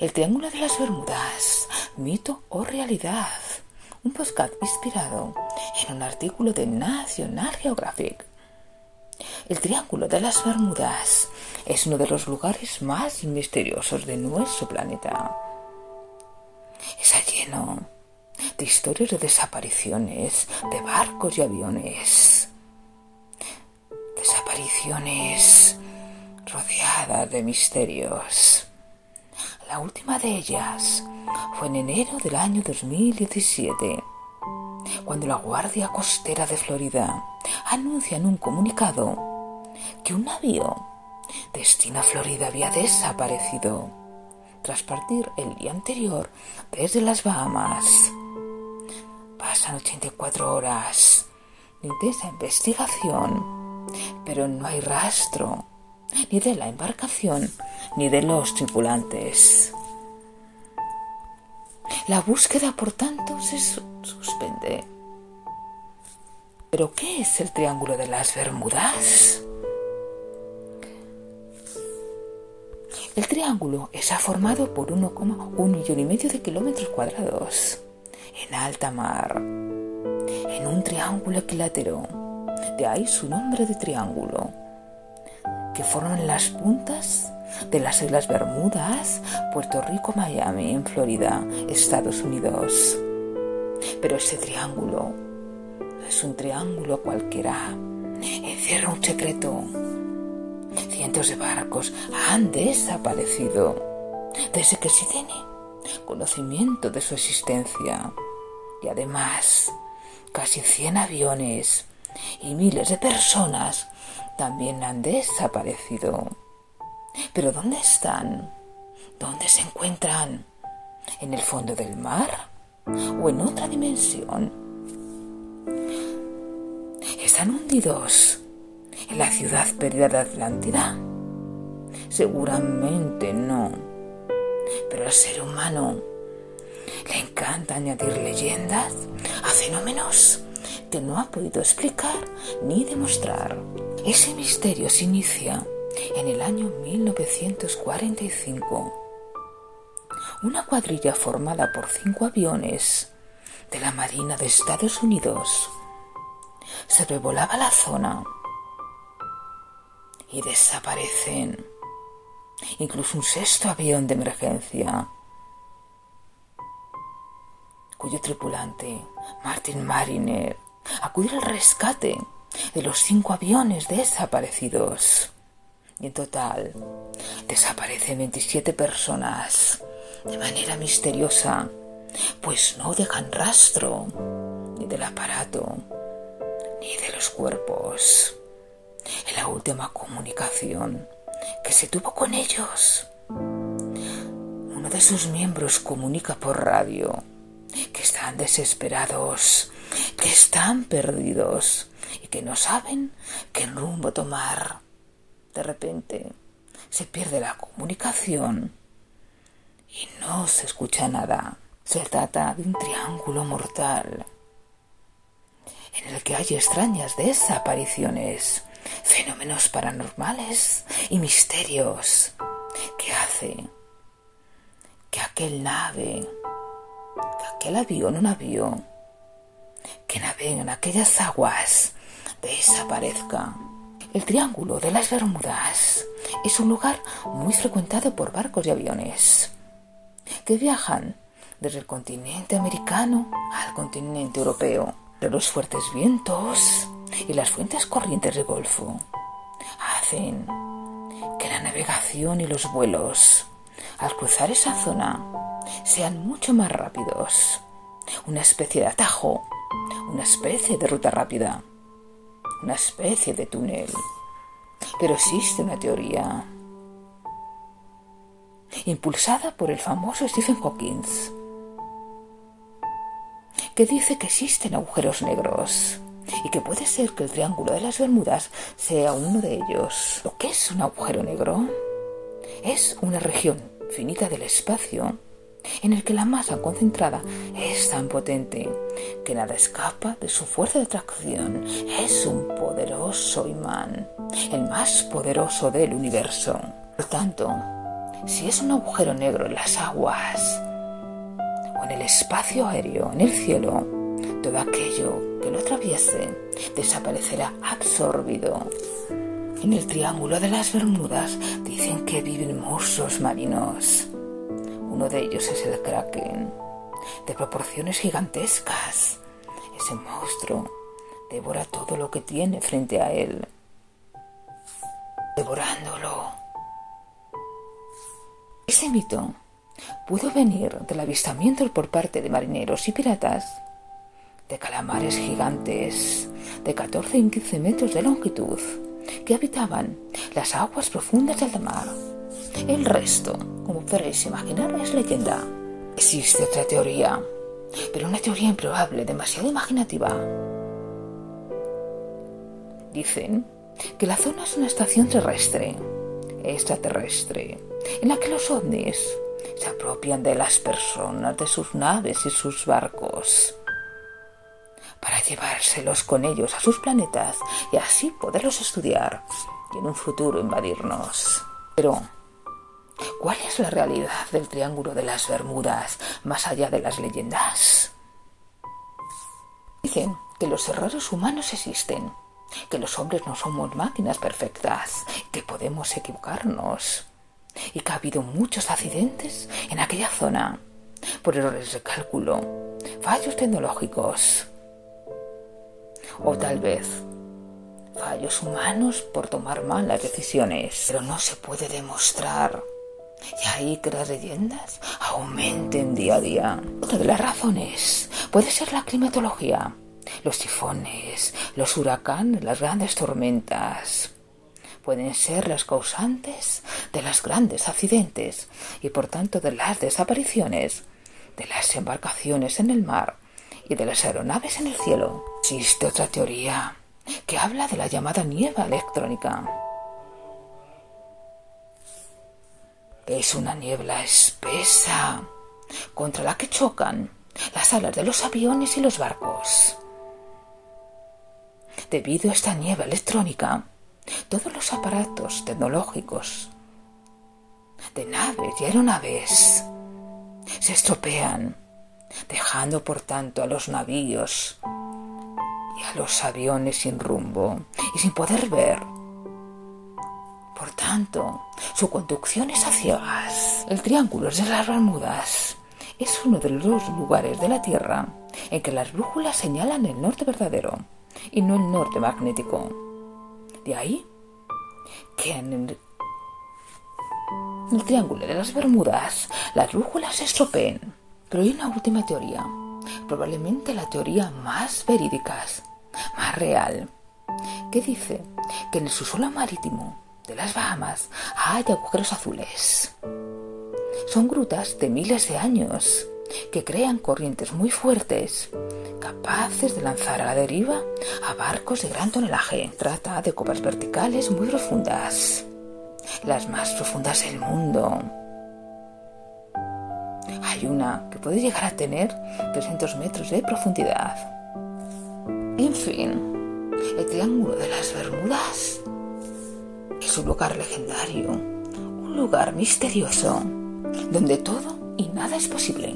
El Triángulo de las Bermudas, mito o realidad. Un podcast inspirado en un artículo de National Geographic. El Triángulo de las Bermudas es uno de los lugares más misteriosos de nuestro planeta. Está lleno de historias de desapariciones de barcos y aviones. Desapariciones rodeadas de misterios. La última de ellas fue en enero del año 2017, cuando la Guardia Costera de Florida anuncia en un comunicado que un navío destino a Florida había desaparecido tras partir el día anterior desde las Bahamas. Pasan 84 horas de esa investigación, pero no hay rastro ni de la embarcación, ni de los tripulantes. La búsqueda, por tanto, se suspende. ¿Pero qué es el Triángulo de las Bermudas? El triángulo está formado por 1,1 millón y medio de kilómetros cuadrados en alta mar, en un triángulo equilátero. De ahí su nombre de triángulo que forman las puntas de las Islas Bermudas, Puerto Rico, Miami, en Florida, Estados Unidos. Pero ese triángulo no es un triángulo cualquiera. Encierra un secreto. Cientos de barcos han desaparecido desde que se tiene conocimiento de su existencia. Y además, casi 100 aviones y miles de personas también han desaparecido. ¿Pero dónde están? ¿Dónde se encuentran? ¿En el fondo del mar? ¿O en otra dimensión? ¿Están hundidos en la ciudad perdida de Atlántida? Seguramente no. Pero al ser humano le encanta añadir leyendas a fenómenos que no ha podido explicar ni demostrar. Ese misterio se inicia en el año 1945. Una cuadrilla formada por cinco aviones de la Marina de Estados Unidos se revolaba la zona y desaparecen. Incluso un sexto avión de emergencia, cuyo tripulante, Martin Mariner, acudió al rescate de los cinco aviones desaparecidos. Y en total desaparecen 27 personas de manera misteriosa, pues no dejan rastro ni del aparato ni de los cuerpos. En la última comunicación que se tuvo con ellos, uno de sus miembros comunica por radio que están desesperados, que están perdidos y que no saben qué rumbo tomar. De repente se pierde la comunicación y no se escucha nada. Se trata de un triángulo mortal en el que hay extrañas desapariciones, fenómenos paranormales y misterios que hace que aquel nave, que aquel avión, un avión, que navega en aquellas aguas desaparezca. El Triángulo de las Bermudas es un lugar muy frecuentado por barcos y aviones que viajan desde el continente americano al continente europeo. De los fuertes vientos y las fuentes corrientes del Golfo hacen que la navegación y los vuelos al cruzar esa zona sean mucho más rápidos. Una especie de atajo, una especie de ruta rápida una especie de túnel. Pero existe una teoría impulsada por el famoso Stephen Hawking que dice que existen agujeros negros y que puede ser que el Triángulo de las Bermudas sea uno de ellos. ¿Lo que es un agujero negro? Es una región finita del espacio en el que la masa concentrada es tan potente que nada escapa de su fuerza de atracción. Es un poderoso imán, el más poderoso del universo. Por tanto, si es un agujero negro en las aguas o en el espacio aéreo, en el cielo, todo aquello que lo atraviese desaparecerá absorbido. En el Triángulo de las Bermudas dicen que viven monstruos marinos. Uno de ellos es el kraken, de proporciones gigantescas. Ese monstruo devora todo lo que tiene frente a él, devorándolo. Ese mito pudo venir del avistamiento por parte de marineros y piratas de calamares gigantes de 14 y 15 metros de longitud que habitaban las aguas profundas del mar. El resto, como podréis imaginar, es leyenda. Existe otra teoría, pero una teoría improbable, demasiado imaginativa. Dicen que la zona es una estación terrestre, extraterrestre, en la que los ovnis se apropian de las personas, de sus naves y sus barcos para llevárselos con ellos a sus planetas y así poderlos estudiar y en un futuro invadirnos. Pero, ¿cuál es la realidad del Triángulo de las Bermudas más allá de las leyendas? Dicen que los errores humanos existen, que los hombres no somos máquinas perfectas, que podemos equivocarnos y que ha habido muchos accidentes en aquella zona por errores de cálculo, fallos tecnológicos o tal vez fallos humanos por tomar malas decisiones, pero no se puede demostrar. Y ahí que las leyendas aumenten día a día. Otra de las razones puede ser la climatología, los tifones, los huracanes, las grandes tormentas. Pueden ser las causantes de los grandes accidentes y por tanto de las desapariciones, de las embarcaciones en el mar y de las aeronaves en el cielo. Existe otra teoría que habla de la llamada niebla electrónica. Es una niebla espesa contra la que chocan las alas de los aviones y los barcos. Debido a esta niebla electrónica, todos los aparatos tecnológicos de naves y aeronaves se estropean dejando por tanto a los navíos y a los aviones sin rumbo y sin poder ver. Por tanto, su conducción es a ciegas. El Triángulo de las Bermudas es uno de los lugares de la Tierra en que las brújulas señalan el norte verdadero y no el norte magnético. De ahí que en el, el Triángulo de las Bermudas las brújulas se estropeen pero hay una última teoría, probablemente la teoría más verídica, más real, que dice que en el subsuelo marítimo de las Bahamas hay agujeros azules. Son grutas de miles de años que crean corrientes muy fuertes, capaces de lanzar a la deriva a barcos de gran tonelaje. Trata de copas verticales muy profundas, las más profundas del mundo hay una que puede llegar a tener 300 metros de profundidad. En fin, el Triángulo de las Bermudas es un lugar legendario, un lugar misterioso, donde todo y nada es posible.